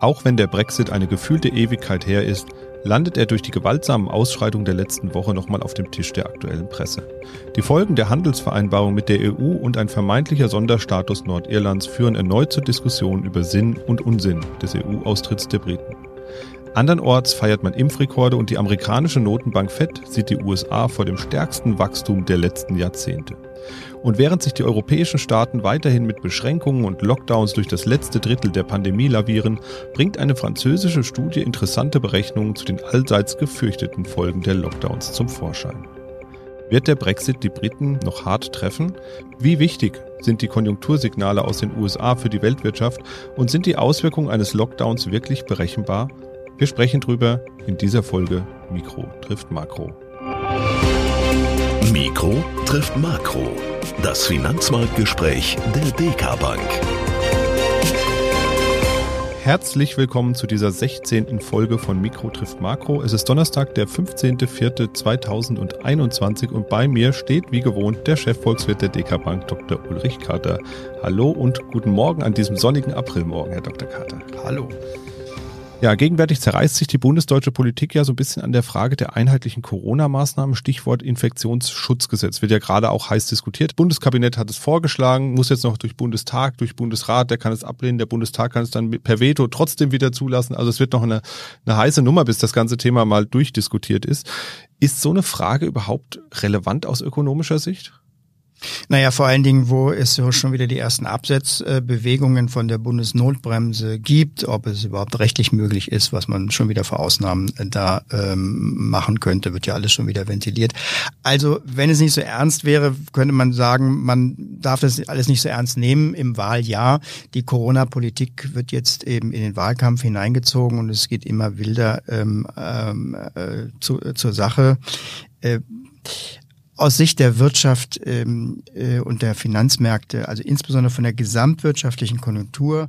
Auch wenn der Brexit eine gefühlte Ewigkeit her ist, landet er durch die gewaltsamen Ausschreitungen der letzten Woche nochmal auf dem Tisch der aktuellen Presse. Die Folgen der Handelsvereinbarung mit der EU und ein vermeintlicher Sonderstatus Nordirlands führen erneut zur Diskussion über Sinn und Unsinn des EU-Austritts der Briten. Andernorts feiert man Impfrekorde und die amerikanische Notenbank Fed sieht die USA vor dem stärksten Wachstum der letzten Jahrzehnte. Und während sich die europäischen Staaten weiterhin mit Beschränkungen und Lockdowns durch das letzte Drittel der Pandemie lavieren, bringt eine französische Studie interessante Berechnungen zu den allseits gefürchteten Folgen der Lockdowns zum Vorschein. Wird der Brexit die Briten noch hart treffen? Wie wichtig sind die Konjunktursignale aus den USA für die Weltwirtschaft und sind die Auswirkungen eines Lockdowns wirklich berechenbar? Wir sprechen drüber in dieser Folge Mikro trifft Makro. Mikro trifft Makro. Das Finanzmarktgespräch der DK Bank. Herzlich willkommen zu dieser 16. Folge von Mikro trifft Makro. Es ist Donnerstag, der 15.04.2021 und bei mir steht wie gewohnt der Chefvolkswirt der DK Bank, Dr. Ulrich Kater. Hallo und guten Morgen an diesem sonnigen Aprilmorgen, Herr Dr. Kater. Hallo. Ja, gegenwärtig zerreißt sich die bundesdeutsche Politik ja so ein bisschen an der Frage der einheitlichen Corona-Maßnahmen. Stichwort Infektionsschutzgesetz wird ja gerade auch heiß diskutiert. Bundeskabinett hat es vorgeschlagen, muss jetzt noch durch Bundestag, durch Bundesrat, der kann es ablehnen, der Bundestag kann es dann per Veto trotzdem wieder zulassen. Also es wird noch eine, eine heiße Nummer, bis das ganze Thema mal durchdiskutiert ist. Ist so eine Frage überhaupt relevant aus ökonomischer Sicht? Naja, vor allen Dingen, wo es so schon wieder die ersten Absetzbewegungen von der Bundesnotbremse gibt, ob es überhaupt rechtlich möglich ist, was man schon wieder vor Ausnahmen äh, da ähm, machen könnte, wird ja alles schon wieder ventiliert. Also, wenn es nicht so ernst wäre, könnte man sagen, man darf das alles nicht so ernst nehmen im Wahljahr. Die Corona-Politik wird jetzt eben in den Wahlkampf hineingezogen und es geht immer wilder ähm, ähm, äh, zu, zur Sache. Äh, aus Sicht der Wirtschaft ähm, äh, und der Finanzmärkte, also insbesondere von der gesamtwirtschaftlichen Konjunktur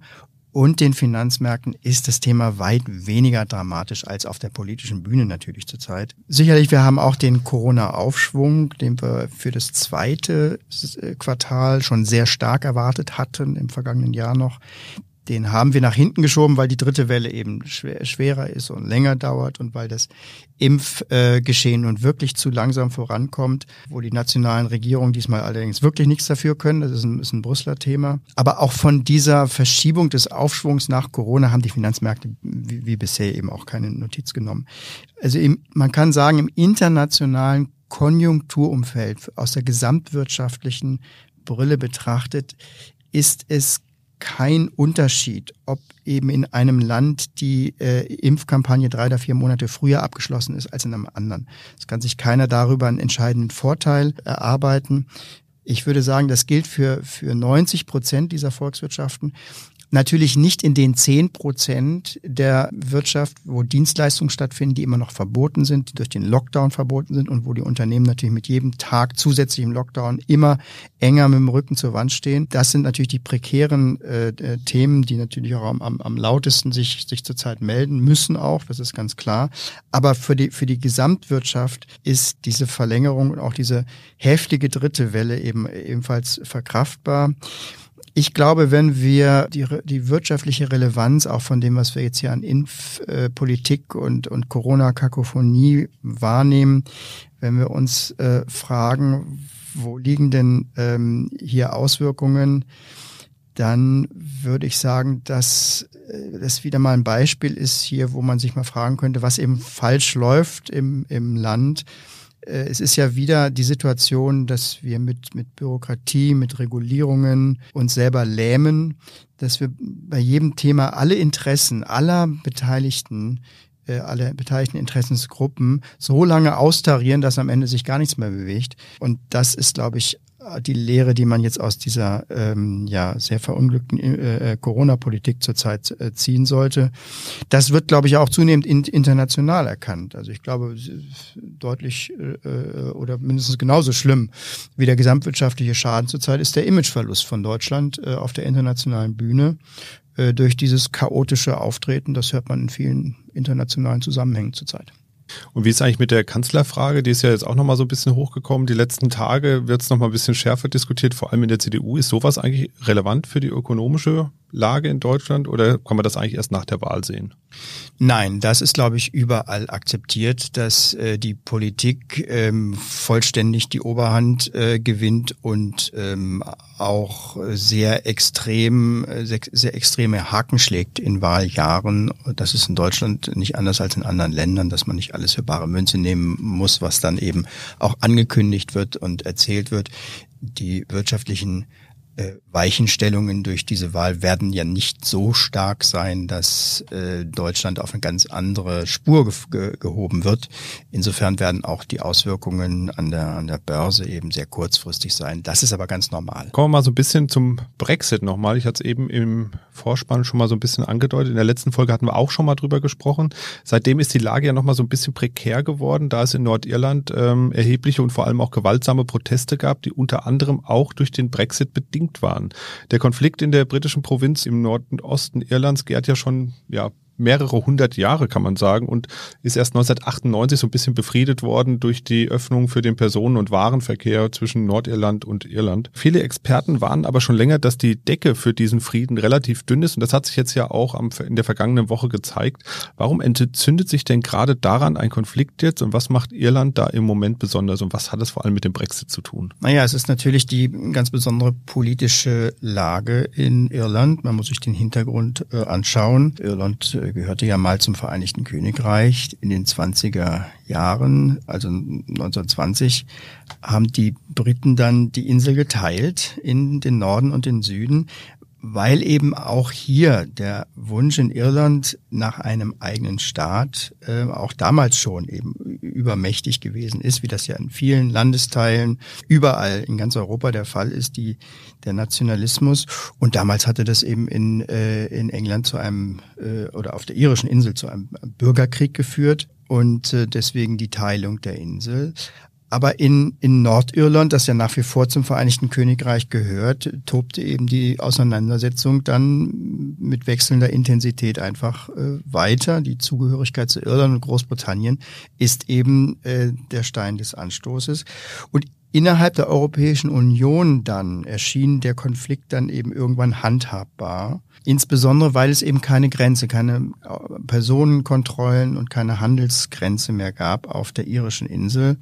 und den Finanzmärkten ist das Thema weit weniger dramatisch als auf der politischen Bühne natürlich zurzeit. Sicherlich, wir haben auch den Corona-Aufschwung, den wir für das zweite äh, Quartal schon sehr stark erwartet hatten im vergangenen Jahr noch den haben wir nach hinten geschoben, weil die dritte Welle eben schwer, schwerer ist und länger dauert und weil das Impfgeschehen äh, nun wirklich zu langsam vorankommt, wo die nationalen Regierungen diesmal allerdings wirklich nichts dafür können. Das ist ein, ist ein Brüsseler Thema. Aber auch von dieser Verschiebung des Aufschwungs nach Corona haben die Finanzmärkte wie, wie bisher eben auch keine Notiz genommen. Also im, man kann sagen, im internationalen Konjunkturumfeld aus der gesamtwirtschaftlichen Brille betrachtet, ist es kein Unterschied, ob eben in einem Land die äh, Impfkampagne drei oder vier Monate früher abgeschlossen ist als in einem anderen. Es kann sich keiner darüber einen entscheidenden Vorteil erarbeiten. Ich würde sagen, das gilt für, für 90 Prozent dieser Volkswirtschaften. Natürlich nicht in den zehn Prozent der Wirtschaft, wo Dienstleistungen stattfinden, die immer noch verboten sind, die durch den Lockdown verboten sind und wo die Unternehmen natürlich mit jedem Tag zusätzlich im Lockdown immer enger mit dem Rücken zur Wand stehen. Das sind natürlich die prekären äh, äh Themen, die natürlich auch am, am, lautesten sich, sich zurzeit melden müssen auch, das ist ganz klar. Aber für die, für die Gesamtwirtschaft ist diese Verlängerung und auch diese heftige dritte Welle eben ebenfalls verkraftbar. Ich glaube, wenn wir die, die wirtschaftliche Relevanz auch von dem, was wir jetzt hier an Impfpolitik und, und Corona-Kakophonie wahrnehmen, wenn wir uns äh, fragen, wo liegen denn ähm, hier Auswirkungen, dann würde ich sagen, dass äh, das wieder mal ein Beispiel ist hier, wo man sich mal fragen könnte, was eben falsch läuft im, im Land. äh, es ist ja wieder die Situation, dass wir mit, mit Bürokratie, mit Regulierungen uns selber lähmen, dass wir bei jedem Thema alle Interessen aller Beteiligten äh, alle beteiligten Interessensgruppen so lange austarieren, dass am Ende sich gar nichts mehr bewegt. Und das ist, glaube ich, die Lehre, die man jetzt aus dieser ähm, ja sehr verunglückten äh, äh, Corona-Politik zurzeit äh, ziehen sollte. Das wird, glaube ich, auch zunehmend in, international erkannt. Also ich glaube, deutlich äh, äh, oder mindestens genauso schlimm wie der gesamtwirtschaftliche Schaden zurzeit ist der Imageverlust von Deutschland äh, auf der internationalen Bühne äh, durch dieses chaotische Auftreten. Das hört man in vielen internationalen Zusammenhängen zurzeit. Und wie ist eigentlich mit der Kanzlerfrage? Die ist ja jetzt auch nochmal so ein bisschen hochgekommen. Die letzten Tage wird es nochmal ein bisschen schärfer diskutiert, vor allem in der CDU. Ist sowas eigentlich relevant für die ökonomische Lage in Deutschland oder kann man das eigentlich erst nach der Wahl sehen? Nein, das ist, glaube ich, überall akzeptiert, dass äh, die Politik ähm, vollständig die Oberhand äh, gewinnt und ähm, auch sehr extrem, äh, sehr, sehr extreme Haken schlägt in Wahljahren. Das ist in Deutschland nicht anders als in anderen Ländern, dass man nicht alles für bare Münze nehmen muss, was dann eben auch angekündigt wird und erzählt wird. Die wirtschaftlichen Weichenstellungen durch diese Wahl werden ja nicht so stark sein, dass äh, Deutschland auf eine ganz andere Spur ge gehoben wird. Insofern werden auch die Auswirkungen an der, an der Börse eben sehr kurzfristig sein. Das ist aber ganz normal. Kommen wir mal so ein bisschen zum Brexit nochmal. Ich hatte es eben im Vorspann schon mal so ein bisschen angedeutet. In der letzten Folge hatten wir auch schon mal drüber gesprochen. Seitdem ist die Lage ja nochmal so ein bisschen prekär geworden, da es in Nordirland ähm, erhebliche und vor allem auch gewaltsame Proteste gab, die unter anderem auch durch den Brexit bedingt waren. Der Konflikt in der britischen Provinz im Norden Osten Irlands gärt ja schon ja mehrere hundert Jahre, kann man sagen, und ist erst 1998 so ein bisschen befriedet worden durch die Öffnung für den Personen- und Warenverkehr zwischen Nordirland und Irland. Viele Experten warnen aber schon länger, dass die Decke für diesen Frieden relativ dünn ist und das hat sich jetzt ja auch in der vergangenen Woche gezeigt. Warum entzündet sich denn gerade daran ein Konflikt jetzt und was macht Irland da im Moment besonders und was hat es vor allem mit dem Brexit zu tun? Naja, es ist natürlich die ganz besondere politische Lage in Irland. Man muss sich den Hintergrund äh, anschauen. Irland äh, gehörte ja mal zum Vereinigten Königreich in den 20er Jahren, also 1920, haben die Briten dann die Insel geteilt in den Norden und den Süden, weil eben auch hier der Wunsch in Irland nach einem eigenen Staat äh, auch damals schon eben übermächtig gewesen ist, wie das ja in vielen Landesteilen überall in ganz Europa der Fall ist, die der Nationalismus. Und damals hatte das eben in, äh, in England zu einem äh, oder auf der irischen Insel zu einem Bürgerkrieg geführt und äh, deswegen die Teilung der Insel. Aber in, in Nordirland, das ja nach wie vor zum Vereinigten Königreich gehört, tobte eben die Auseinandersetzung dann mit wechselnder Intensität einfach äh, weiter. Die Zugehörigkeit zu Irland und Großbritannien ist eben äh, der Stein des Anstoßes. Und innerhalb der Europäischen Union dann erschien der Konflikt dann eben irgendwann handhabbar. Insbesondere, weil es eben keine Grenze, keine äh, Personenkontrollen und keine Handelsgrenze mehr gab auf der irischen Insel.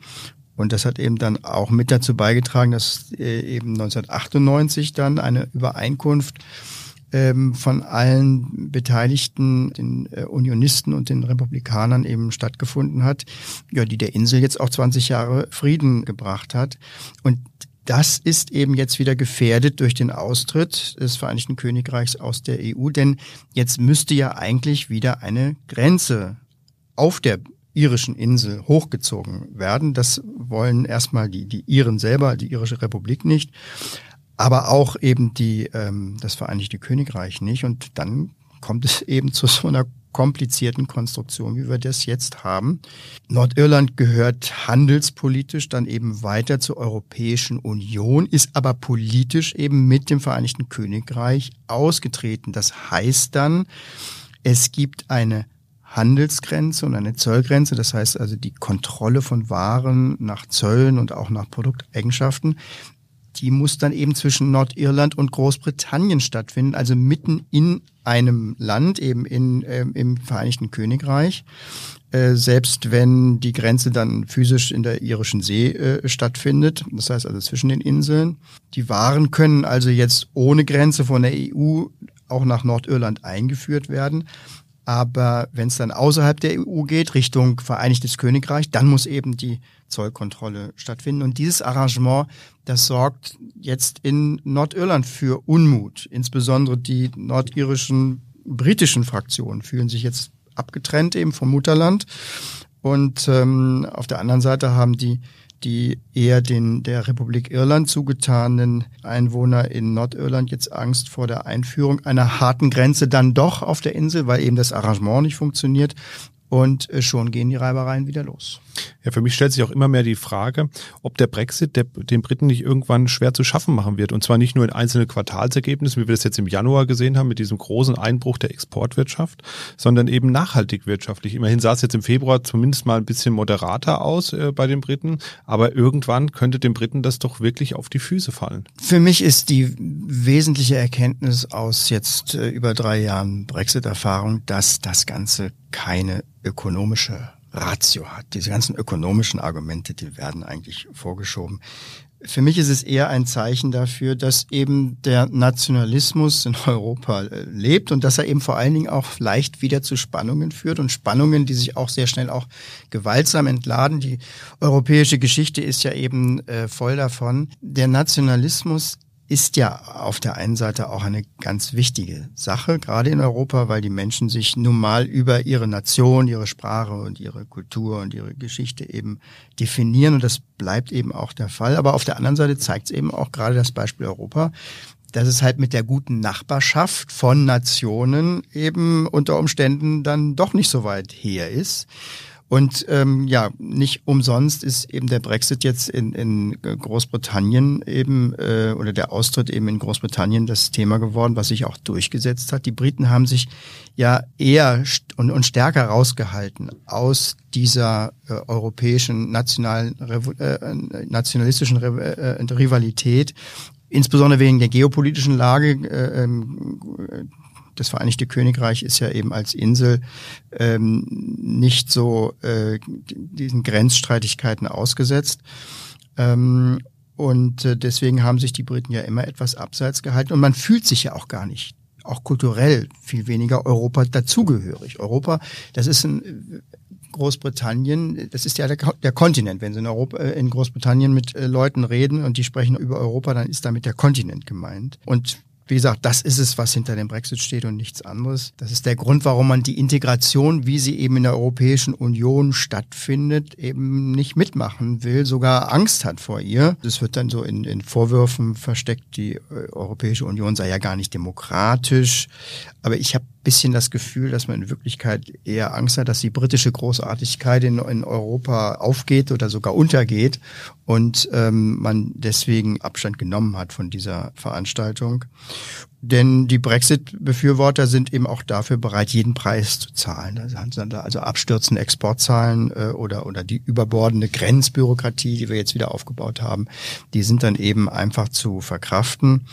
Und das hat eben dann auch mit dazu beigetragen, dass äh, eben 1998 dann eine Übereinkunft ähm, von allen Beteiligten, den äh, Unionisten und den Republikanern eben stattgefunden hat, ja, die der Insel jetzt auch 20 Jahre Frieden gebracht hat. Und das ist eben jetzt wieder gefährdet durch den Austritt des Vereinigten Königreichs aus der EU, denn jetzt müsste ja eigentlich wieder eine Grenze auf der irischen Insel hochgezogen werden. Das wollen erstmal die, die Iren selber, die irische Republik nicht, aber auch eben die, ähm, das Vereinigte Königreich nicht. Und dann kommt es eben zu so einer komplizierten Konstruktion, wie wir das jetzt haben. Nordirland gehört handelspolitisch dann eben weiter zur Europäischen Union, ist aber politisch eben mit dem Vereinigten Königreich ausgetreten. Das heißt dann, es gibt eine Handelsgrenze und eine Zollgrenze, das heißt also die Kontrolle von Waren nach Zöllen und auch nach Produkteigenschaften, die muss dann eben zwischen Nordirland und Großbritannien stattfinden, also mitten in einem Land, eben in, äh, im Vereinigten Königreich. Äh, selbst wenn die Grenze dann physisch in der irischen See äh, stattfindet, das heißt also zwischen den Inseln. Die Waren können also jetzt ohne Grenze von der EU auch nach Nordirland eingeführt werden. Aber wenn es dann außerhalb der EU geht, Richtung Vereinigtes Königreich, dann muss eben die Zollkontrolle stattfinden. Und dieses Arrangement, das sorgt jetzt in Nordirland für Unmut. Insbesondere die nordirischen britischen Fraktionen fühlen sich jetzt abgetrennt eben vom Mutterland. Und ähm, auf der anderen Seite haben die die eher den der Republik Irland zugetanen Einwohner in Nordirland jetzt Angst vor der Einführung einer harten Grenze dann doch auf der Insel, weil eben das Arrangement nicht funktioniert. Und äh, schon gehen die Reibereien wieder los. Ja, für mich stellt sich auch immer mehr die Frage, ob der Brexit der, den Briten nicht irgendwann schwer zu schaffen machen wird. Und zwar nicht nur in einzelnen Quartalsergebnissen, wie wir das jetzt im Januar gesehen haben, mit diesem großen Einbruch der Exportwirtschaft, sondern eben nachhaltig wirtschaftlich. Immerhin sah es jetzt im Februar zumindest mal ein bisschen moderater aus äh, bei den Briten, aber irgendwann könnte den Briten das doch wirklich auf die Füße fallen. Für mich ist die wesentliche Erkenntnis aus jetzt äh, über drei Jahren Brexit-Erfahrung, dass das Ganze keine ökonomische Ratio hat. Diese ganzen ökonomischen Argumente, die werden eigentlich vorgeschoben. Für mich ist es eher ein Zeichen dafür, dass eben der Nationalismus in Europa äh, lebt und dass er eben vor allen Dingen auch leicht wieder zu Spannungen führt und Spannungen, die sich auch sehr schnell auch gewaltsam entladen. Die europäische Geschichte ist ja eben äh, voll davon. Der Nationalismus ist ja auf der einen Seite auch eine ganz wichtige Sache, gerade in Europa, weil die Menschen sich nun mal über ihre Nation, ihre Sprache und ihre Kultur und ihre Geschichte eben definieren und das bleibt eben auch der Fall. Aber auf der anderen Seite zeigt es eben auch gerade das Beispiel Europa, dass es halt mit der guten Nachbarschaft von Nationen eben unter Umständen dann doch nicht so weit her ist. Und ähm, ja, nicht umsonst ist eben der Brexit jetzt in, in Großbritannien eben äh, oder der Austritt eben in Großbritannien das Thema geworden, was sich auch durchgesetzt hat. Die Briten haben sich ja eher und, und stärker rausgehalten aus dieser äh, europäischen nationalen äh, nationalistischen äh, Rivalität insbesondere wegen der geopolitischen Lage äh, ähm, das Vereinigte Königreich ist ja eben als Insel ähm, nicht so äh, diesen Grenzstreitigkeiten ausgesetzt. Ähm, und äh, deswegen haben sich die Briten ja immer etwas abseits gehalten. Und man fühlt sich ja auch gar nicht, auch kulturell viel weniger Europa dazugehörig. Europa, das ist ein Großbritannien, das ist ja der, der Kontinent. Wenn Sie in, Europa, äh, in Großbritannien mit äh, Leuten reden und die sprechen über Europa, dann ist damit der Kontinent gemeint. Und wie gesagt, das ist es, was hinter dem Brexit steht und nichts anderes. Das ist der Grund, warum man die Integration, wie sie eben in der Europäischen Union stattfindet, eben nicht mitmachen will, sogar Angst hat vor ihr. Das wird dann so in, in Vorwürfen versteckt, die äh, Europäische Union sei ja gar nicht demokratisch. Aber ich habe bisschen das Gefühl, dass man in Wirklichkeit eher Angst hat, dass die britische Großartigkeit in, in Europa aufgeht oder sogar untergeht und ähm, man deswegen Abstand genommen hat von dieser Veranstaltung. Denn die Brexit-Befürworter sind eben auch dafür bereit, jeden Preis zu zahlen. Also abstürzende Exportzahlen äh, oder, oder die überbordende Grenzbürokratie, die wir jetzt wieder aufgebaut haben, die sind dann eben einfach zu verkraften.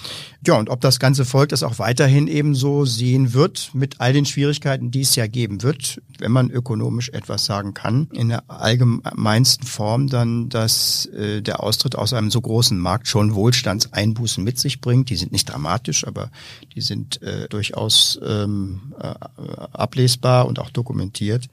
Ja, und ob das ganze Volk das auch weiterhin eben so sehen wird, mit all den Schwierigkeiten, die es ja geben wird, wenn man ökonomisch etwas sagen kann, in der allgemeinsten Form dann, dass äh, der Austritt aus einem so großen Markt schon Wohlstandseinbußen mit sich bringt. Die sind nicht dramatisch, aber die sind äh, durchaus ähm, äh, ablesbar und auch dokumentiert.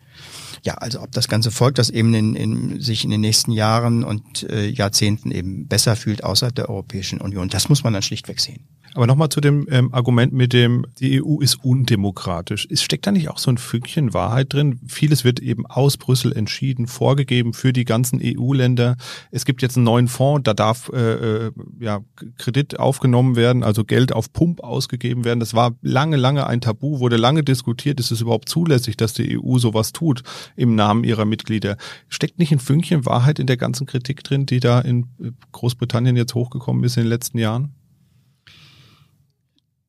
Ja, also ob das ganze Volk das eben in, in, sich in den nächsten Jahren und äh, Jahrzehnten eben besser fühlt außerhalb der Europäischen Union, das muss man dann schlichtweg sehen. Aber nochmal zu dem ähm, Argument mit dem, die EU ist undemokratisch. Es steckt da nicht auch so ein Fünkchen Wahrheit drin? Vieles wird eben aus Brüssel entschieden, vorgegeben für die ganzen EU-Länder. Es gibt jetzt einen neuen Fonds, da darf äh, äh, ja, Kredit aufgenommen werden, also Geld auf Pump ausgegeben werden. Das war lange, lange ein Tabu, wurde lange diskutiert, ist es überhaupt zulässig, dass die EU sowas tut im Namen ihrer Mitglieder. Steckt nicht ein Fünkchen Wahrheit in der ganzen Kritik drin, die da in Großbritannien jetzt hochgekommen ist in den letzten Jahren?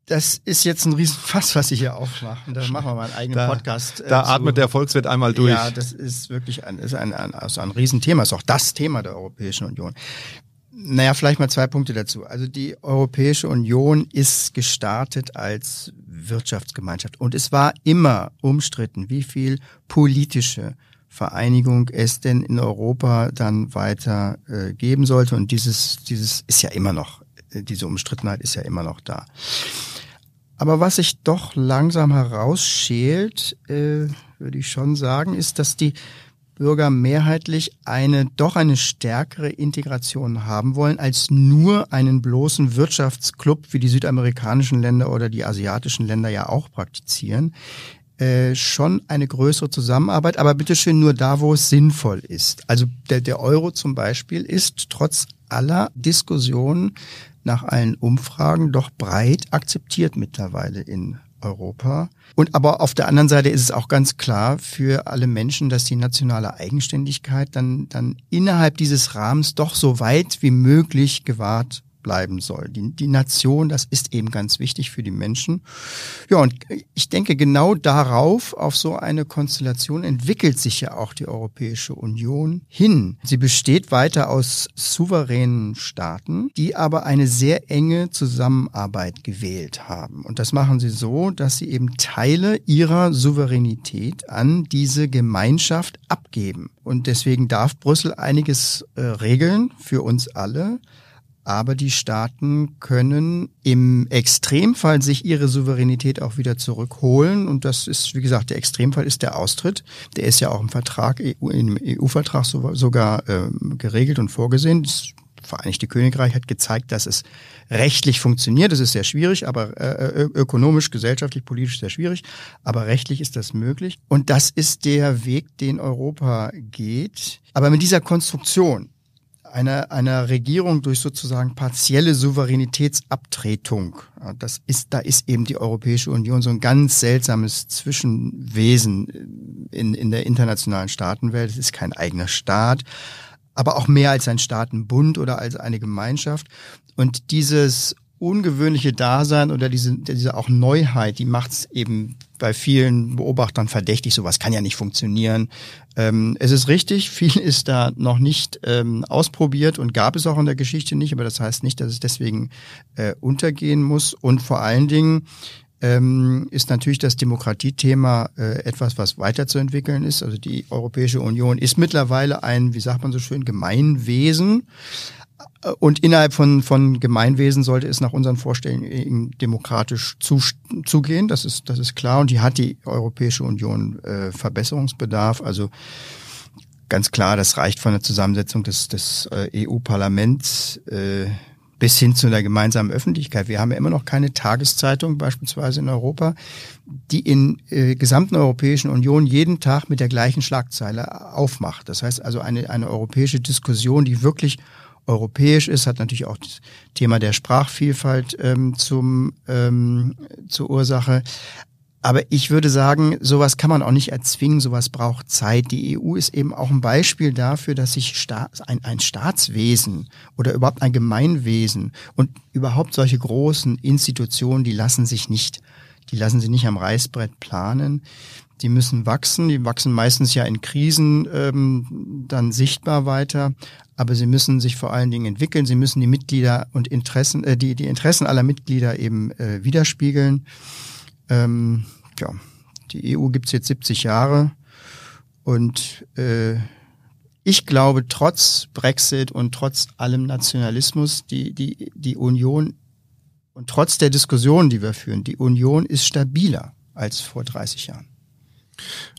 Das ist jetzt ein Riesenfass, was Sie hier aufmachen. Da machen wir mal einen eigenen da, Podcast. Äh, da atmet der Volkswirt einmal durch. Ja, das ist wirklich ein, ist ein, ein, also ein Riesenthema. Ist auch das Thema der Europäischen Union. Naja, vielleicht mal zwei Punkte dazu. Also die Europäische Union ist gestartet als Wirtschaftsgemeinschaft und es war immer umstritten, wie viel politische Vereinigung es denn in Europa dann weiter äh, geben sollte. Und dieses, dieses ist ja immer noch, äh, diese Umstrittenheit ist ja immer noch da. Aber was sich doch langsam herausschält, äh, würde ich schon sagen, ist, dass die Bürger mehrheitlich eine doch eine stärkere Integration haben wollen als nur einen bloßen Wirtschaftsclub, wie die südamerikanischen Länder oder die asiatischen Länder ja auch praktizieren. Äh, schon eine größere Zusammenarbeit, aber bitteschön nur da, wo es sinnvoll ist. Also der, der Euro zum Beispiel ist trotz aller Diskussionen nach allen Umfragen doch breit akzeptiert mittlerweile in Europa. Und aber auf der anderen Seite ist es auch ganz klar für alle Menschen, dass die nationale Eigenständigkeit dann, dann innerhalb dieses Rahmens doch so weit wie möglich gewahrt bleiben soll. Die, die Nation, das ist eben ganz wichtig für die Menschen. Ja, und ich denke, genau darauf, auf so eine Konstellation entwickelt sich ja auch die Europäische Union hin. Sie besteht weiter aus souveränen Staaten, die aber eine sehr enge Zusammenarbeit gewählt haben. Und das machen sie so, dass sie eben Teile ihrer Souveränität an diese Gemeinschaft abgeben. Und deswegen darf Brüssel einiges äh, regeln für uns alle. Aber die Staaten können im Extremfall sich ihre Souveränität auch wieder zurückholen. Und das ist, wie gesagt, der Extremfall ist der Austritt. Der ist ja auch im Vertrag, EU, im EU-Vertrag sogar äh, geregelt und vorgesehen. Das Vereinigte Königreich hat gezeigt, dass es rechtlich funktioniert. Das ist sehr schwierig, aber äh, ökonomisch, gesellschaftlich, politisch sehr schwierig. Aber rechtlich ist das möglich. Und das ist der Weg, den Europa geht. Aber mit dieser Konstruktion, einer, einer Regierung durch sozusagen partielle Souveränitätsabtretung. Das ist, da ist eben die Europäische Union so ein ganz seltsames Zwischenwesen in, in der internationalen Staatenwelt. Es ist kein eigener Staat, aber auch mehr als ein Staatenbund oder als eine Gemeinschaft. Und dieses ungewöhnliche Dasein oder diese, diese auch Neuheit, die macht es eben bei vielen Beobachtern verdächtig. Sowas kann ja nicht funktionieren. Ähm, es ist richtig, viel ist da noch nicht ähm, ausprobiert und gab es auch in der Geschichte nicht, aber das heißt nicht, dass es deswegen äh, untergehen muss. Und vor allen Dingen ähm, ist natürlich das Demokratiethema äh, etwas, was weiterzuentwickeln ist. Also die Europäische Union ist mittlerweile ein, wie sagt man so schön, Gemeinwesen. Und innerhalb von, von Gemeinwesen sollte es nach unseren Vorstellungen demokratisch zu, zugehen. Das ist, das ist klar. Und die hat die Europäische Union äh, Verbesserungsbedarf. Also ganz klar, das reicht von der Zusammensetzung des, des äh, EU-Parlaments äh, bis hin zu einer gemeinsamen Öffentlichkeit. Wir haben ja immer noch keine Tageszeitung beispielsweise in Europa, die in äh, gesamten Europäischen Union jeden Tag mit der gleichen Schlagzeile aufmacht. Das heißt also eine, eine europäische Diskussion, die wirklich europäisch ist, hat natürlich auch das Thema der Sprachvielfalt ähm, zum, ähm, zur Ursache. Aber ich würde sagen, sowas kann man auch nicht erzwingen, sowas braucht Zeit. Die EU ist eben auch ein Beispiel dafür, dass sich Staat, ein, ein Staatswesen oder überhaupt ein Gemeinwesen und überhaupt solche großen Institutionen, die lassen sich nicht, die lassen sich nicht am Reißbrett planen. Die müssen wachsen, die wachsen meistens ja in Krisen ähm, dann sichtbar weiter, aber sie müssen sich vor allen Dingen entwickeln, sie müssen die Mitglieder und Interessen, äh, die, die Interessen aller Mitglieder eben äh, widerspiegeln. Ähm, ja, die EU gibt's jetzt 70 Jahre und äh, ich glaube, trotz Brexit und trotz allem Nationalismus, die, die, die Union und trotz der Diskussionen, die wir führen, die Union ist stabiler als vor 30 Jahren.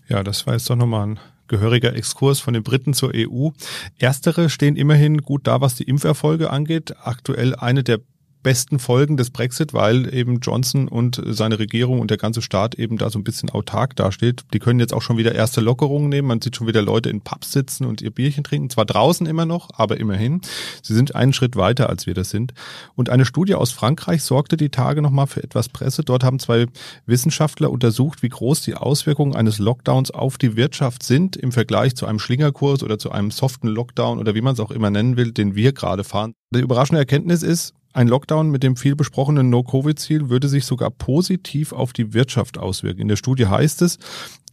Ja, das war jetzt doch nochmal ein gehöriger Exkurs von den Briten zur EU. Erstere stehen immerhin gut da, was die Impferfolge angeht. Aktuell eine der besten Folgen des Brexit, weil eben Johnson und seine Regierung und der ganze Staat eben da so ein bisschen autark dasteht. Die können jetzt auch schon wieder erste Lockerungen nehmen. Man sieht schon wieder Leute in Pubs sitzen und ihr Bierchen trinken. Zwar draußen immer noch, aber immerhin. Sie sind einen Schritt weiter, als wir das sind. Und eine Studie aus Frankreich sorgte die Tage nochmal für etwas Presse. Dort haben zwei Wissenschaftler untersucht, wie groß die Auswirkungen eines Lockdowns auf die Wirtschaft sind im Vergleich zu einem Schlingerkurs oder zu einem soften Lockdown oder wie man es auch immer nennen will, den wir gerade fahren. Die überraschende Erkenntnis ist, ein Lockdown mit dem viel besprochenen No-Covid-Ziel würde sich sogar positiv auf die Wirtschaft auswirken. In der Studie heißt es,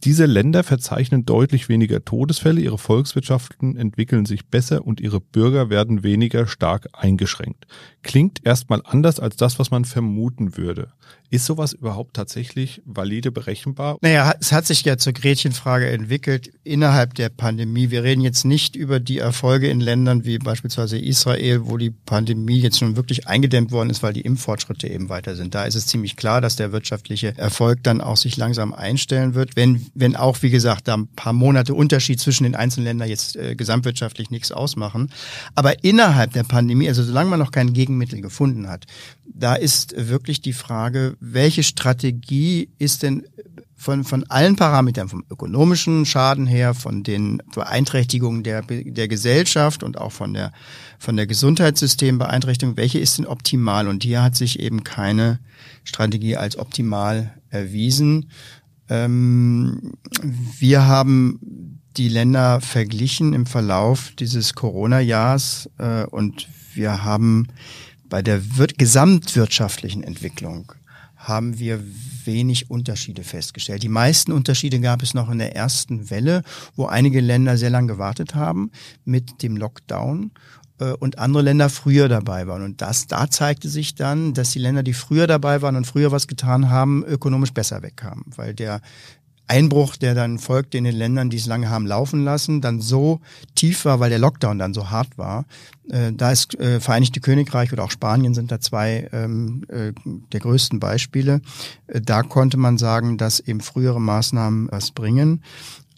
diese Länder verzeichnen deutlich weniger Todesfälle, ihre Volkswirtschaften entwickeln sich besser und ihre Bürger werden weniger stark eingeschränkt. Klingt erstmal anders als das, was man vermuten würde. Ist sowas überhaupt tatsächlich valide berechenbar? Naja, es hat sich ja zur Gretchenfrage entwickelt innerhalb der Pandemie. Wir reden jetzt nicht über die Erfolge in Ländern wie beispielsweise Israel, wo die Pandemie jetzt schon wirklich eingedämmt worden ist, weil die Impffortschritte eben weiter sind. Da ist es ziemlich klar, dass der wirtschaftliche Erfolg dann auch sich langsam einstellen wird. Wenn, wenn auch, wie gesagt, da ein paar Monate Unterschied zwischen den einzelnen Ländern jetzt äh, gesamtwirtschaftlich nichts ausmachen. Aber innerhalb der Pandemie, also solange man noch kein Gegenmittel gefunden hat, da ist wirklich die Frage, welche Strategie ist denn von, von allen Parametern, vom ökonomischen Schaden her, von den Beeinträchtigungen der, der Gesellschaft und auch von der, von der Gesundheitssystembeeinträchtigung, welche ist denn optimal? Und hier hat sich eben keine Strategie als optimal erwiesen. Ähm, wir haben die Länder verglichen im Verlauf dieses Corona-Jahrs äh, und wir haben bei der wir gesamtwirtschaftlichen Entwicklung haben wir wenig Unterschiede festgestellt. Die meisten Unterschiede gab es noch in der ersten Welle, wo einige Länder sehr lange gewartet haben mit dem Lockdown und andere Länder früher dabei waren. Und das, da zeigte sich dann, dass die Länder, die früher dabei waren und früher was getan haben, ökonomisch besser wegkamen, weil der Einbruch, der dann folgte in den Ländern, die es lange haben laufen lassen, dann so tief war, weil der Lockdown dann so hart war. Äh, da ist äh, Vereinigte Königreich oder auch Spanien sind da zwei ähm, äh, der größten Beispiele. Äh, da konnte man sagen, dass eben frühere Maßnahmen was bringen.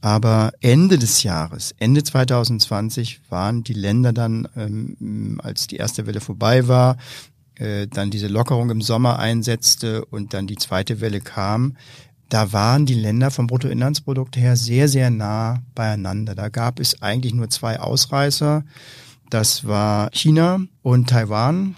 Aber Ende des Jahres, Ende 2020, waren die Länder dann, ähm, als die erste Welle vorbei war, äh, dann diese Lockerung im Sommer einsetzte und dann die zweite Welle kam, da waren die Länder vom Bruttoinlandsprodukt her sehr, sehr nah beieinander. Da gab es eigentlich nur zwei Ausreißer. Das war China und Taiwan.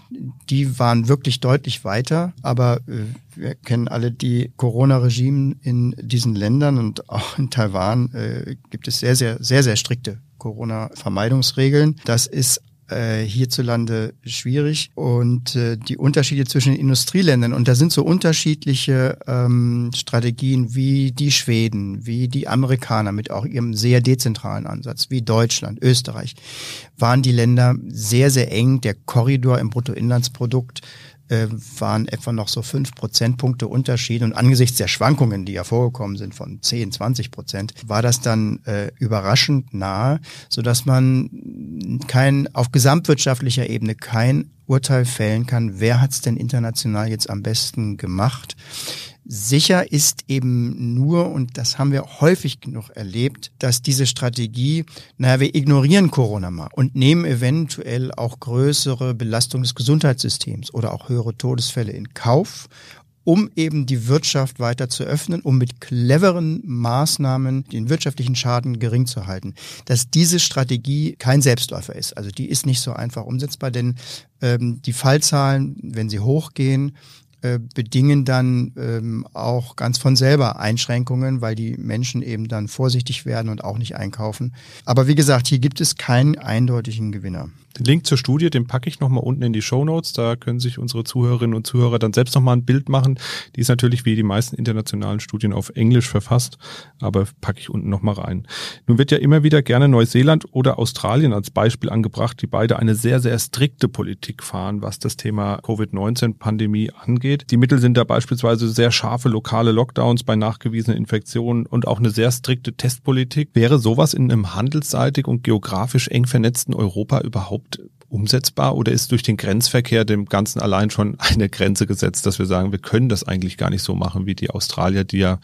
Die waren wirklich deutlich weiter, aber äh, wir kennen alle die Corona-Regime in diesen Ländern und auch in Taiwan äh, gibt es sehr, sehr, sehr, sehr strikte Corona-Vermeidungsregeln. Das ist äh, hierzulande schwierig und äh, die Unterschiede zwischen den Industrieländern und da sind so unterschiedliche ähm, Strategien wie die Schweden, wie die Amerikaner mit auch ihrem sehr dezentralen Ansatz, wie Deutschland, Österreich, waren die Länder sehr, sehr eng. Der Korridor im Bruttoinlandsprodukt äh, waren etwa noch so fünf Prozentpunkte Unterschied. Und angesichts der Schwankungen, die ja vorgekommen sind von 10, 20 Prozent, war das dann äh, überraschend nahe, so dass man kein, auf gesamtwirtschaftlicher Ebene kein Urteil fällen kann, wer hat es denn international jetzt am besten gemacht. Sicher ist eben nur, und das haben wir häufig genug erlebt, dass diese Strategie, naja, wir ignorieren Corona mal und nehmen eventuell auch größere Belastung des Gesundheitssystems oder auch höhere Todesfälle in Kauf, um eben die Wirtschaft weiter zu öffnen, um mit cleveren Maßnahmen den wirtschaftlichen Schaden gering zu halten. Dass diese Strategie kein Selbstläufer ist. Also die ist nicht so einfach umsetzbar, denn ähm, die Fallzahlen, wenn sie hochgehen, äh, bedingen dann ähm, auch ganz von selber Einschränkungen, weil die Menschen eben dann vorsichtig werden und auch nicht einkaufen. Aber wie gesagt, hier gibt es keinen eindeutigen Gewinner. Den Link zur Studie, den packe ich nochmal unten in die Show Notes. Da können sich unsere Zuhörerinnen und Zuhörer dann selbst nochmal ein Bild machen. Die ist natürlich wie die meisten internationalen Studien auf Englisch verfasst, aber packe ich unten nochmal rein. Nun wird ja immer wieder gerne Neuseeland oder Australien als Beispiel angebracht, die beide eine sehr, sehr strikte Politik fahren, was das Thema Covid-19-Pandemie angeht. Die Mittel sind da beispielsweise sehr scharfe lokale Lockdowns bei nachgewiesenen Infektionen und auch eine sehr strikte Testpolitik. Wäre sowas in einem handelsseitig und geografisch eng vernetzten Europa überhaupt überhaupt umsetzbar oder ist durch den Grenzverkehr dem Ganzen allein schon eine Grenze gesetzt, dass wir sagen, wir können das eigentlich gar nicht so machen wie die Australier, die ja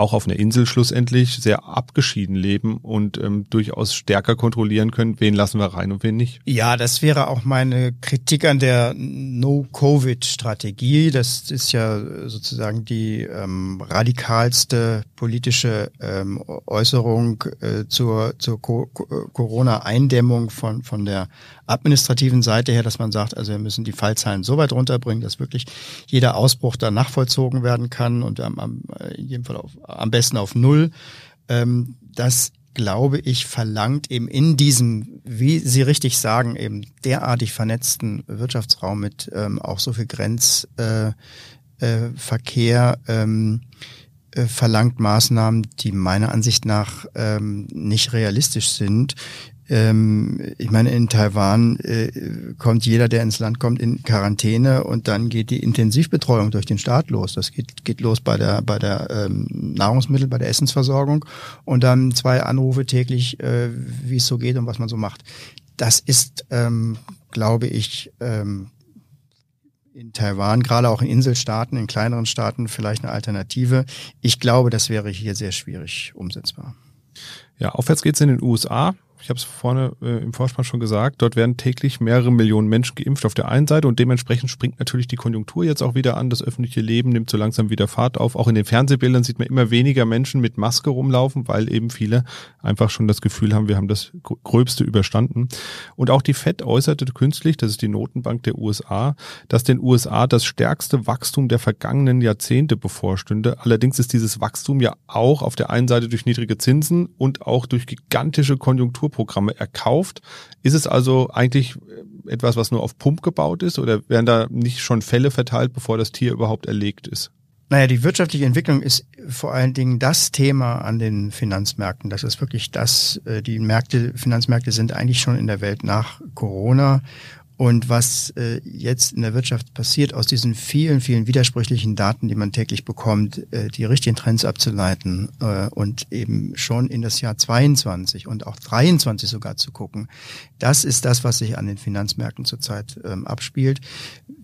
auch auf einer Insel schlussendlich sehr abgeschieden leben und ähm, durchaus stärker kontrollieren können, wen lassen wir rein und wen nicht. Ja, das wäre auch meine Kritik an der No-Covid-Strategie. Das ist ja sozusagen die ähm, radikalste politische ähm, Äußerung äh, zur, zur Co Corona-Eindämmung von, von der administrativen Seite her, dass man sagt, also wir müssen die Fallzahlen so weit runterbringen, dass wirklich jeder Ausbruch dann nachvollzogen werden kann und am, am, in jedem Fall auf, am besten auf Null. Ähm, das glaube ich, verlangt eben in diesem, wie Sie richtig sagen, eben derartig vernetzten Wirtschaftsraum mit ähm, auch so viel Grenzverkehr äh, äh, ähm, äh, verlangt Maßnahmen, die meiner Ansicht nach ähm, nicht realistisch sind. Ähm, ich meine, in Taiwan äh, kommt jeder, der ins Land kommt, in Quarantäne und dann geht die Intensivbetreuung durch den Staat los. Das geht, geht los bei der, bei der ähm, Nahrungsmittel, bei der Essensversorgung und dann zwei Anrufe täglich, äh, wie es so geht und was man so macht. Das ist, ähm, glaube ich, ähm, in Taiwan, gerade auch in Inselstaaten, in kleineren Staaten vielleicht eine Alternative. Ich glaube, das wäre hier sehr schwierig umsetzbar. Ja, aufwärts geht's in den USA ich habe es vorne äh, im Vorspann schon gesagt, dort werden täglich mehrere Millionen Menschen geimpft auf der einen Seite und dementsprechend springt natürlich die Konjunktur jetzt auch wieder an. Das öffentliche Leben nimmt so langsam wieder Fahrt auf. Auch in den Fernsehbildern sieht man immer weniger Menschen mit Maske rumlaufen, weil eben viele einfach schon das Gefühl haben, wir haben das Gröbste überstanden. Und auch die FED äußerte künstlich, das ist die Notenbank der USA, dass den USA das stärkste Wachstum der vergangenen Jahrzehnte bevorstünde. Allerdings ist dieses Wachstum ja auch auf der einen Seite durch niedrige Zinsen und auch durch gigantische Konjunkturprogramme erkauft. Ist es also eigentlich etwas, was nur auf Pump gebaut ist oder werden da nicht schon Fälle verteilt, bevor das Tier überhaupt erlegt ist? Naja, die wirtschaftliche Entwicklung ist vor allen Dingen das Thema an den Finanzmärkten. Das ist wirklich das, äh, die Märkte, Finanzmärkte sind eigentlich schon in der Welt nach Corona und was äh, jetzt in der Wirtschaft passiert, aus diesen vielen, vielen widersprüchlichen Daten, die man täglich bekommt, äh, die richtigen Trends abzuleiten äh, und eben schon in das Jahr 22 und auch 23 sogar zu gucken, das ist das, was sich an den Finanzmärkten zurzeit ähm, abspielt.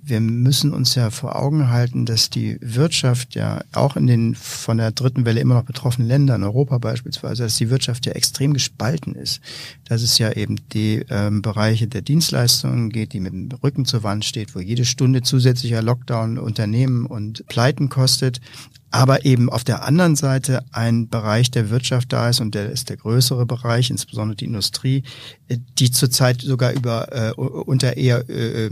Wir müssen uns ja vor Augen halten, dass die Wirtschaft ja auch in den von der dritten Welle immer noch betroffenen Ländern, Europa beispielsweise, dass die Wirtschaft ja extrem gespalten ist. Dass es ja eben die ähm, Bereiche der Dienstleistungen geht, die mit dem Rücken zur Wand steht, wo jede Stunde zusätzlicher Lockdown Unternehmen und Pleiten kostet, aber eben auf der anderen Seite ein Bereich der Wirtschaft da ist und der ist der größere Bereich, insbesondere die Industrie, die zurzeit sogar über äh, unter eher äh,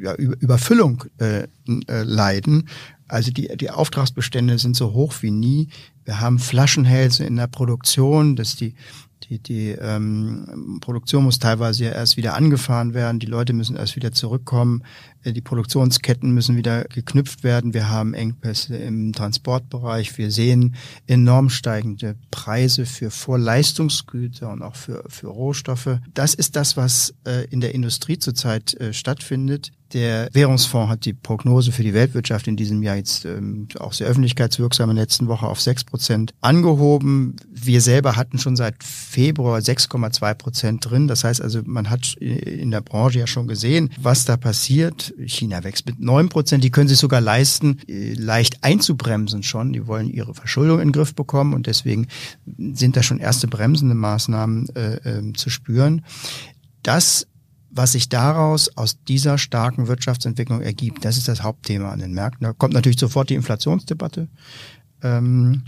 ja, über, Überfüllung äh, äh, leiden. Also die, die Auftragsbestände sind so hoch wie nie. Wir haben Flaschenhälse in der Produktion, dass die die, die ähm, Produktion muss teilweise ja erst wieder angefahren werden, die Leute müssen erst wieder zurückkommen, die Produktionsketten müssen wieder geknüpft werden, wir haben Engpässe im Transportbereich, wir sehen enorm steigende Preise für Vorleistungsgüter und auch für, für Rohstoffe. Das ist das, was äh, in der Industrie zurzeit äh, stattfindet. Der Währungsfonds hat die Prognose für die Weltwirtschaft in diesem Jahr jetzt ähm, auch sehr öffentlichkeitswirksam in der letzten Woche auf sechs Prozent angehoben. Wir selber hatten schon seit Februar 6,2 Prozent drin. Das heißt also, man hat in der Branche ja schon gesehen, was da passiert. China wächst mit neun Prozent. Die können sich sogar leisten, äh, leicht einzubremsen schon. Die wollen ihre Verschuldung in den Griff bekommen und deswegen sind da schon erste bremsende Maßnahmen äh, äh, zu spüren. Das was sich daraus aus dieser starken Wirtschaftsentwicklung ergibt, das ist das Hauptthema an den Märkten. Da kommt natürlich sofort die Inflationsdebatte. Ähm,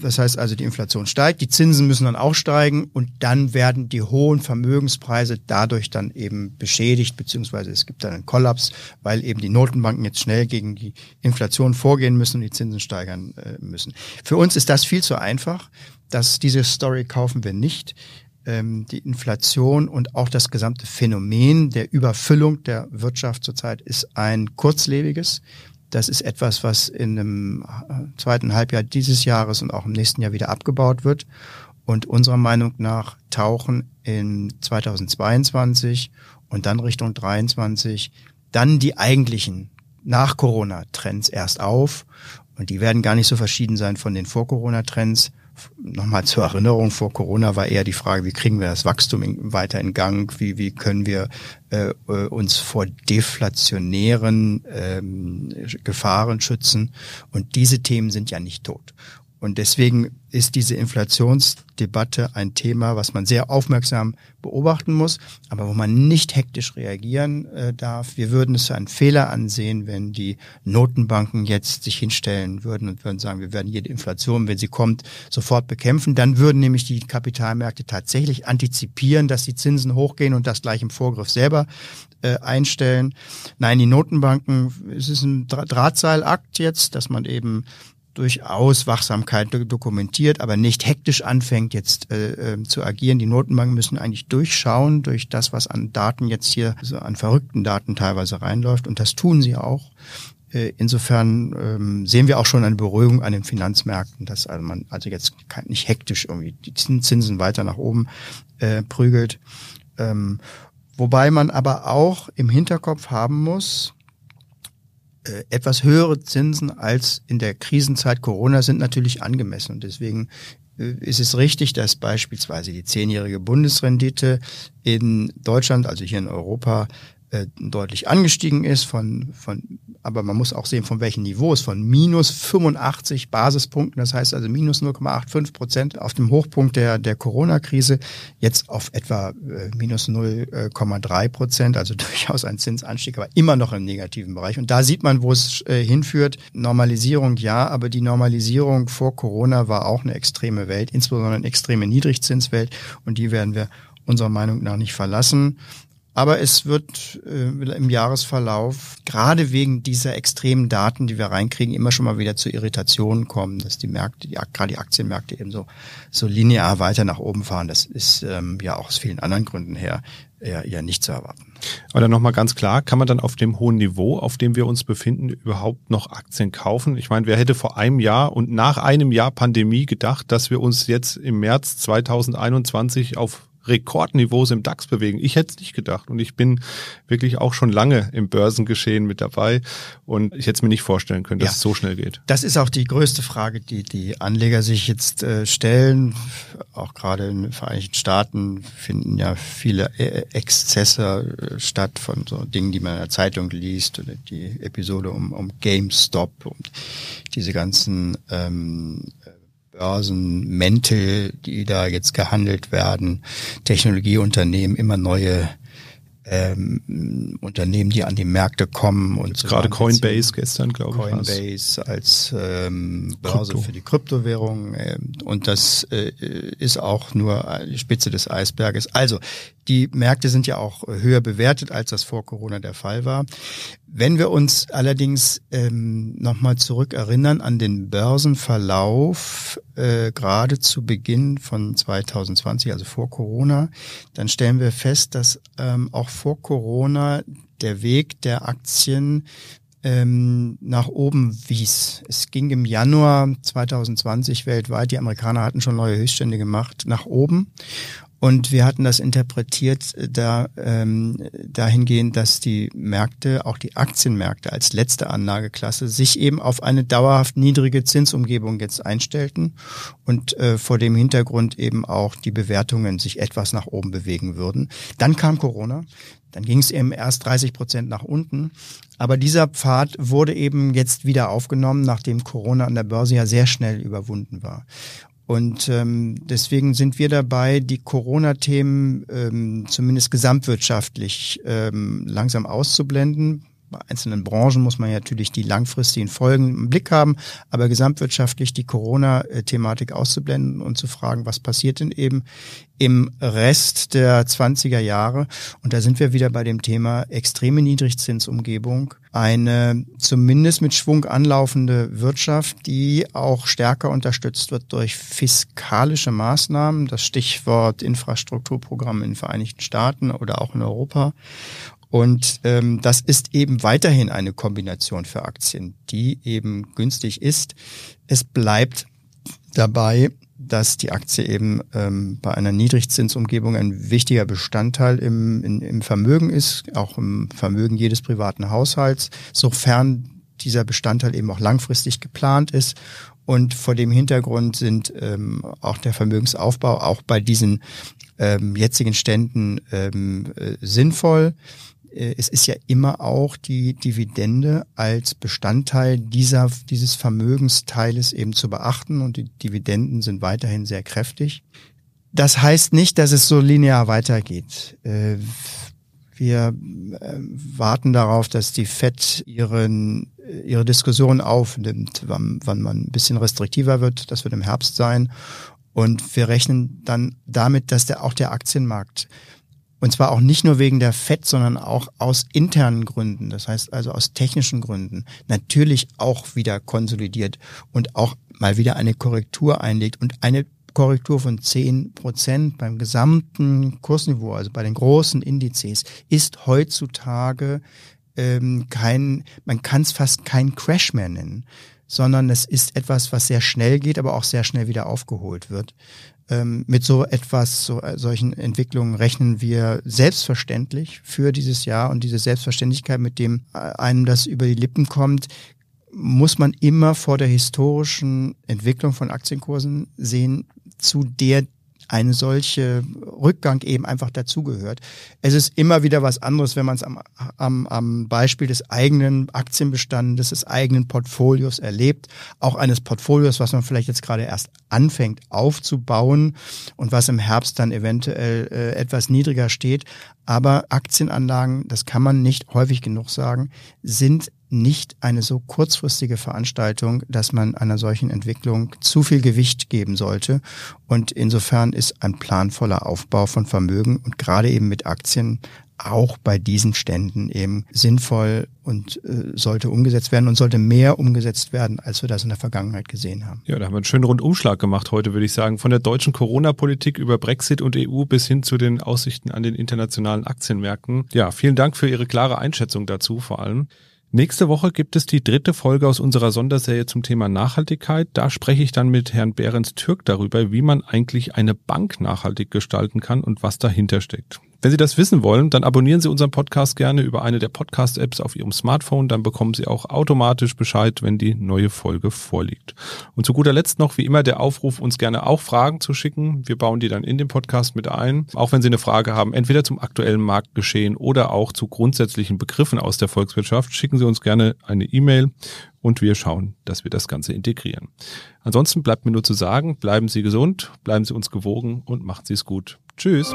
das heißt also, die Inflation steigt, die Zinsen müssen dann auch steigen und dann werden die hohen Vermögenspreise dadurch dann eben beschädigt, beziehungsweise es gibt dann einen Kollaps, weil eben die Notenbanken jetzt schnell gegen die Inflation vorgehen müssen und die Zinsen steigern äh, müssen. Für uns ist das viel zu einfach. Das, diese Story kaufen wir nicht ähm, die Inflation und auch das gesamte Phänomen der Überfüllung der Wirtschaft zurzeit ist ein kurzlebiges. Das ist etwas, was in einem äh, zweiten Halbjahr dieses Jahres und auch im nächsten Jahr wieder abgebaut wird. Und unserer Meinung nach tauchen in 2022 und dann Richtung 23 dann die eigentlichen nach Corona-Trends erst auf. Und die werden gar nicht so verschieden sein von den Vor-Corona-Trends nochmal zur Erinnerung, vor Corona war eher die Frage, wie kriegen wir das Wachstum in, weiter in Gang, wie, wie können wir äh, äh uns vor deflationären ähm, Gefahren schützen. Und diese Themen sind ja nicht tot. Und deswegen ist diese Inflationsdebatte ein Thema, was man sehr aufmerksam beobachten muss, aber wo man nicht hektisch reagieren äh, darf. Wir würden es für einen Fehler ansehen, wenn die Notenbanken jetzt sich hinstellen würden und würden sagen, wir werden jede Inflation, wenn sie kommt, sofort bekämpfen. Dann würden nämlich die Kapitalmärkte tatsächlich antizipieren, dass die Zinsen hochgehen und das gleich im Vorgriff selber äh, einstellen. Nein, die Notenbanken, es ist ein Drahtseilakt jetzt, dass man eben durchaus Wachsamkeit dokumentiert, aber nicht hektisch anfängt jetzt äh, äh, zu agieren. Die Notenbanken müssen eigentlich durchschauen durch das, was an Daten jetzt hier, also an verrückten Daten teilweise reinläuft. Und das tun sie auch. Äh, insofern ähm, sehen wir auch schon eine Beruhigung an den Finanzmärkten, dass also man also jetzt nicht hektisch irgendwie die Zinsen weiter nach oben äh, prügelt. Ähm, wobei man aber auch im Hinterkopf haben muss, äh, etwas höhere Zinsen als in der Krisenzeit Corona sind natürlich angemessen. Und deswegen äh, ist es richtig, dass beispielsweise die zehnjährige Bundesrendite in Deutschland, also hier in Europa, äh, deutlich angestiegen ist, von, von, aber man muss auch sehen, von welchen Niveaus, von minus 85 Basispunkten, das heißt also minus 0,85 Prozent auf dem Hochpunkt der, der Corona-Krise, jetzt auf etwa äh, minus 0,3 Prozent, also durchaus ein Zinsanstieg, aber immer noch im negativen Bereich. Und da sieht man, wo es äh, hinführt. Normalisierung ja, aber die Normalisierung vor Corona war auch eine extreme Welt, insbesondere eine extreme Niedrigzinswelt und die werden wir unserer Meinung nach nicht verlassen. Aber es wird äh, im Jahresverlauf, gerade wegen dieser extremen Daten, die wir reinkriegen, immer schon mal wieder zu Irritationen kommen, dass die Märkte, die, gerade die Aktienmärkte eben so, so linear weiter nach oben fahren. Das ist ähm, ja auch aus vielen anderen Gründen her eher, eher nicht zu erwarten. Aber dann nochmal ganz klar, kann man dann auf dem hohen Niveau, auf dem wir uns befinden, überhaupt noch Aktien kaufen? Ich meine, wer hätte vor einem Jahr und nach einem Jahr Pandemie gedacht, dass wir uns jetzt im März 2021 auf Rekordniveaus im DAX bewegen. Ich hätte es nicht gedacht und ich bin wirklich auch schon lange im Börsengeschehen mit dabei und ich hätte es mir nicht vorstellen können, dass ja, es so schnell geht. Das ist auch die größte Frage, die die Anleger sich jetzt äh, stellen. Auch gerade in den Vereinigten Staaten finden ja viele äh, Exzesse äh, statt von so Dingen, die man in der Zeitung liest oder die Episode um, um GameStop und diese ganzen ähm, Börsenmäntel, die da jetzt gehandelt werden, Technologieunternehmen, immer neue ähm, Unternehmen, die an die Märkte kommen und so gerade Coinbase gestern, glaube ich. Coinbase als ähm, Börse Krypto. für die Kryptowährung ähm, und das äh, ist auch nur die Spitze des Eisberges. Also die Märkte sind ja auch höher bewertet, als das vor Corona der Fall war. Wenn wir uns allerdings ähm, nochmal zurück erinnern an den Börsenverlauf, äh, gerade zu Beginn von 2020, also vor Corona, dann stellen wir fest, dass ähm, auch vor Corona der Weg der Aktien ähm, nach oben wies. Es ging im Januar 2020 weltweit, die Amerikaner hatten schon neue Höchststände gemacht, nach oben. Und wir hatten das interpretiert äh, da, ähm, dahingehend, dass die Märkte, auch die Aktienmärkte als letzte Anlageklasse, sich eben auf eine dauerhaft niedrige Zinsumgebung jetzt einstellten und äh, vor dem Hintergrund eben auch die Bewertungen sich etwas nach oben bewegen würden. Dann kam Corona. Dann ging es eben erst 30 Prozent nach unten. Aber dieser Pfad wurde eben jetzt wieder aufgenommen, nachdem Corona an der Börse ja sehr schnell überwunden war. Und ähm, deswegen sind wir dabei, die Corona-Themen ähm, zumindest gesamtwirtschaftlich ähm, langsam auszublenden. Bei einzelnen Branchen muss man natürlich die langfristigen Folgen im Blick haben, aber gesamtwirtschaftlich die Corona-Thematik auszublenden und zu fragen, was passiert denn eben im Rest der 20er Jahre? Und da sind wir wieder bei dem Thema extreme Niedrigzinsumgebung, eine zumindest mit Schwung anlaufende Wirtschaft, die auch stärker unterstützt wird durch fiskalische Maßnahmen, das Stichwort Infrastrukturprogramm in den Vereinigten Staaten oder auch in Europa und ähm, das ist eben weiterhin eine Kombination für Aktien, die eben günstig ist. Es bleibt dabei, dass die Aktie eben ähm, bei einer Niedrigzinsumgebung ein wichtiger Bestandteil im, in, im Vermögen ist, auch im Vermögen jedes privaten Haushalts, sofern dieser Bestandteil eben auch langfristig geplant ist. Und vor dem Hintergrund sind ähm, auch der Vermögensaufbau auch bei diesen ähm, jetzigen Ständen ähm, äh, sinnvoll. Äh, es ist ja immer auch die Dividende als Bestandteil dieser, dieses Vermögensteiles eben zu beachten und die Dividenden sind weiterhin sehr kräftig. Das heißt nicht, dass es so linear weitergeht. Äh, wir äh, warten darauf, dass die FED ihren, ihre Diskussion aufnimmt, wann, wann man ein bisschen restriktiver wird. Das wird im Herbst sein. Und wir rechnen dann damit, dass der, auch der Aktienmarkt und zwar auch nicht nur wegen der FED, sondern auch aus internen Gründen, das heißt also aus technischen Gründen, natürlich auch wieder konsolidiert und auch mal wieder eine Korrektur einlegt und eine Korrektur von zehn Prozent beim gesamten Kursniveau, also bei den großen Indizes, ist heutzutage ähm, kein, man kann es fast kein Crash mehr nennen, sondern es ist etwas, was sehr schnell geht, aber auch sehr schnell wieder aufgeholt wird. Ähm, mit so etwas, so äh, solchen Entwicklungen rechnen wir selbstverständlich für dieses Jahr. Und diese Selbstverständlichkeit, mit dem äh, einem das über die Lippen kommt, muss man immer vor der historischen Entwicklung von Aktienkursen sehen, zu der eine solche Rückgang eben einfach dazugehört. Es ist immer wieder was anderes, wenn man es am, am, am Beispiel des eigenen Aktienbestandes, des eigenen Portfolios erlebt, auch eines Portfolios, was man vielleicht jetzt gerade erst anfängt aufzubauen und was im Herbst dann eventuell äh, etwas niedriger steht. Aber Aktienanlagen, das kann man nicht häufig genug sagen, sind nicht eine so kurzfristige Veranstaltung, dass man einer solchen Entwicklung zu viel Gewicht geben sollte. Und insofern ist ein planvoller Aufbau von Vermögen und gerade eben mit Aktien auch bei diesen Ständen eben sinnvoll und äh, sollte umgesetzt werden und sollte mehr umgesetzt werden, als wir das in der Vergangenheit gesehen haben. Ja, da haben wir einen schönen Rundumschlag gemacht heute, würde ich sagen. Von der deutschen Corona-Politik über Brexit und EU bis hin zu den Aussichten an den internationalen Aktienmärkten. Ja, vielen Dank für Ihre klare Einschätzung dazu vor allem. Nächste Woche gibt es die dritte Folge aus unserer Sonderserie zum Thema Nachhaltigkeit. Da spreche ich dann mit Herrn Behrens Türk darüber, wie man eigentlich eine Bank nachhaltig gestalten kann und was dahinter steckt. Wenn Sie das wissen wollen, dann abonnieren Sie unseren Podcast gerne über eine der Podcast-Apps auf Ihrem Smartphone. Dann bekommen Sie auch automatisch Bescheid, wenn die neue Folge vorliegt. Und zu guter Letzt noch, wie immer, der Aufruf, uns gerne auch Fragen zu schicken. Wir bauen die dann in den Podcast mit ein. Auch wenn Sie eine Frage haben, entweder zum aktuellen Marktgeschehen oder auch zu grundsätzlichen Begriffen aus der Volkswirtschaft, schicken Sie uns gerne eine E-Mail und wir schauen, dass wir das Ganze integrieren. Ansonsten bleibt mir nur zu sagen, bleiben Sie gesund, bleiben Sie uns gewogen und machen Sie es gut. Tschüss.